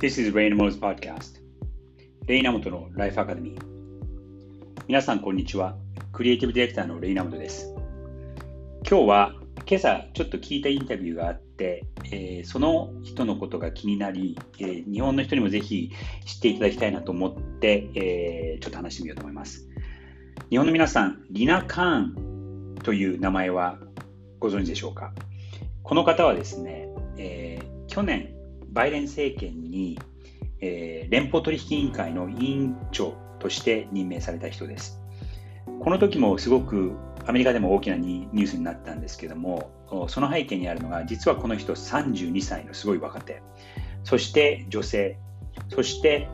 This is Rainamo's Podcast. レイナモトのライフアカデミー皆さんこんにちは。クリエイティブディレクターのレイナモトです。今日は今朝ちょっと聞いたインタビューがあって、えー、その人のことが気になり、えー、日本の人にもぜひ知っていただきたいなと思って、えー、ちょっと話してみようと思います。日本の皆さんリナ・カーンという名前はご存知でしょうか？この方はですね、え去年バイデン政権に、えー、連邦取引委員会の委員長として任命された人です。この時もすごくアメリカでも大きなニュースになったんですけども、その背景にあるのが、実はこの人32歳のすごい若手、そして女性、そして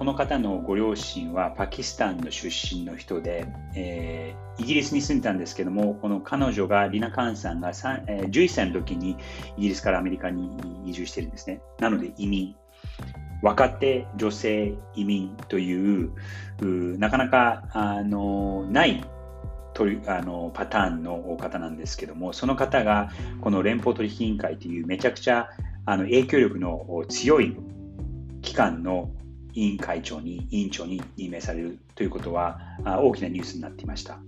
この方のご両親はパキスタンの出身の人で、えー、イギリスに住んでたんですけども、この彼女が、リナ・カーンさんが3、えー、11歳の時にイギリスからアメリカに移住してるんですね。なので移民。若手女性移民というなかなかあのないとあのパターンの方なんですけども、その方がこの連邦取引委員会というめちゃくちゃあの影響力の強い機関の委員会長に、委員長に任命されるということは大きなニュースになっていました。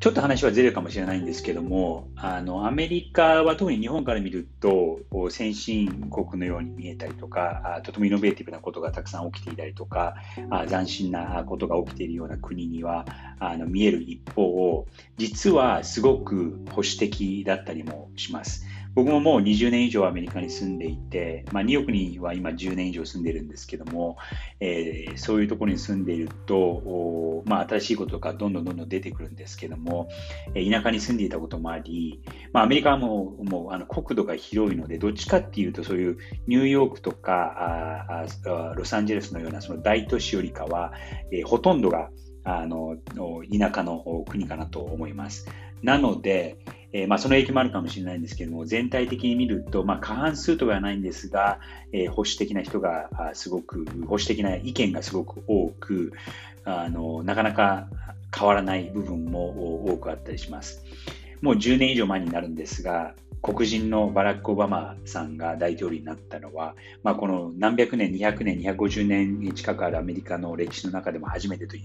ちょっと話はずれるかもしれないんですけども、あのアメリカは特に日本から見ると先進国のように見えたりとか、とてもイノベーティブなことがたくさん起きていたりとか、斬新なことが起きているような国にはあの見える一方を、実はすごく保守的だったりもします。僕ももう20年以上アメリカに住んでいて、まあ、ニューヨークには今10年以上住んでるんですけども、えー、そういうところに住んでいると、まあ、新しいことがどんどんどんどん出てくるんですけども、え田舎に住んでいたこともあり、まあ、アメリカはももうあの国土が広いので、どっちかっていうとそういうニューヨークとかあロサンゼルスのようなその大都市よりかは、えー、ほとんどがあの田舎の国かなと思います。なので、えー、まあ、その影響もあるかもしれないんですけども、全体的に見ると、まあ、過半数とかはないんですが、えー、保守的な人がすごく、保守的な意見がすごく多く、あのなかなか変わらない部分も多くあったりします。もう10年以上前になるんですが、黒人のバラック・オバマさんが大統領になったのは、まあ、この何百年、200年、250年近くあるアメリカの歴史の中でも初めてとい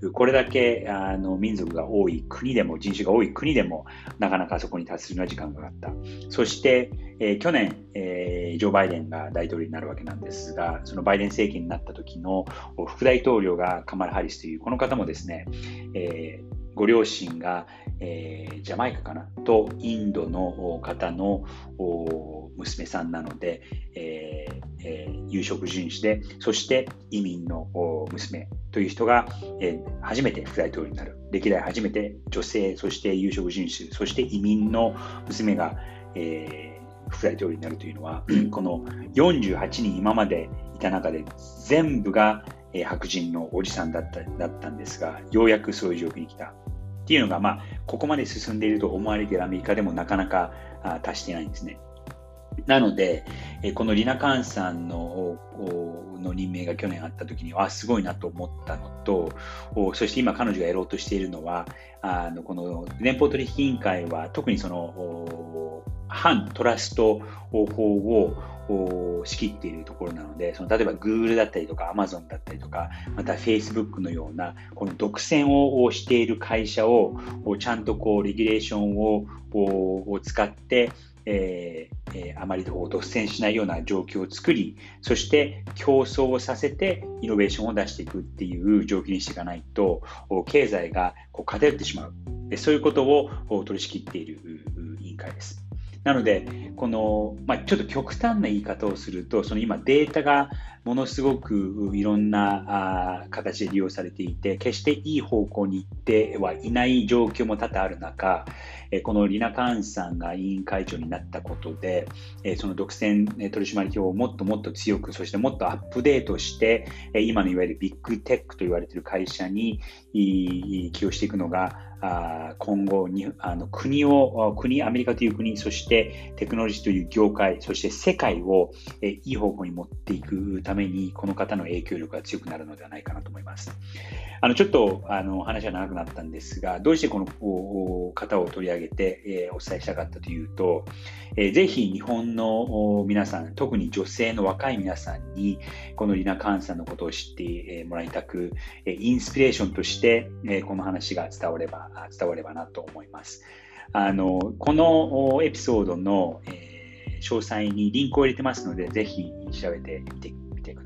う、これだけあの民族が多い国でも、人種が多い国でも、なかなかそこに達するのは時間がかかった。そして、えー、去年、えー、ジョー・バイデンが大統領になるわけなんですが、そのバイデン政権になった時の副大統領がカマラ・ハリスという、この方もですね、えーご両親が、えー、ジャマイカかな？とインドの方の娘さんなので、えーえー、有色人種で、そして移民の娘という人が、えー、初めて副大統領になる。歴代初めて女性、そして有色人種、そして移民の娘が、えー、副大統領になるというのは、この48人今までいた中で全部が、え、白人のおじさんだっただったんですが、ようやくそういう状況に来た。っていうのが、まあ、ここまで進んでいると思われているアメリカでもなかなか達してないんですね。なので、このリナ・カーンさんのの任命が去年あった時には、すごいなと思ったのと、そして今彼女がやろうとしているのは、あのこの連邦取引委員会は特にその反トラスト法を仕切っているところなので、その例えば Google だったりとか Amazon だったりとか、また Facebook のような、この独占をしている会社をちゃんとこうレギュレーションをを使って、えーえー、あまり独占しないような状況を作り、そして競争をさせてイノベーションを出していくっていう状況にしていかないと、経済がこう偏ってしまう。そういうことを取り仕切っている委員会です。なので、この、まあ、ちょっと極端な言い方をすると、その今データがものすごくいろんなあ形で利用されていて、決していい方向に行ってはいない状況も多々ある中、えこのリナ・カーンさんが委員会長になったことで、えその独占取締法をもっともっと強く、そしてもっとアップデートして、え今のいわゆるビッグテックと言われている会社に起用していくのが、あ今後にあの国を、国、アメリカという国、そしてテクノロジーという業界、そして世界をえいい方向に持っていくために、この方の影響力が強くなるのではないかなと思います。あのちょっとあの話は長くなったんですが、どうしてこの方を取り上げて、え、お伝えしたかったというと、えー、ぜひ日本の皆さん、特に女性の若い皆さんに、このリナ・カーンさんのことを知ってもらいたく、インスピレーションとして、この話が伝われば、伝わればなと思います。あの、このエピソードの、えー、詳細にリンクを入れてますので、ぜひ調べてみて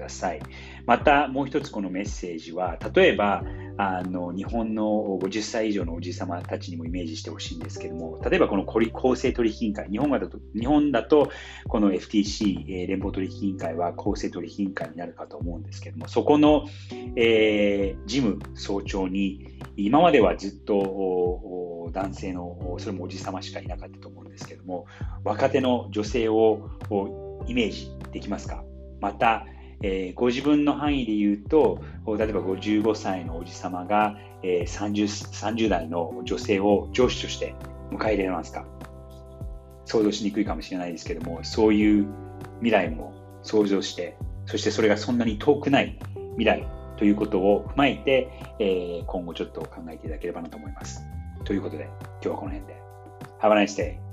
ださい。またもう一つこのメッセージは、例えば、あの日本の50歳以上のおじさまたちにもイメージしてほしいんですけども、例えばこの公正取引委員会、日本だと日本だとこの FTC、連邦取引委員会は公正取引委員会になるかと思うんですけども、そこの、えー、事務総長に、今まではずっと男性の、それもおじさましかいなかったと思うんですけども、若手の女性をイメージできますか？また、えー、ご自分の範囲で言うと、例えば55歳のおじさまが、えー、30, 30代の女性を上司として迎え入れますか？想像しにくいかもしれないですけども、そういう未来も想像して、そしてそれがそんなに遠くない未来ということを踏まえて、えー、今後ちょっと考えていただければなと思います。ということで、今日はこの辺で。Have a nice day.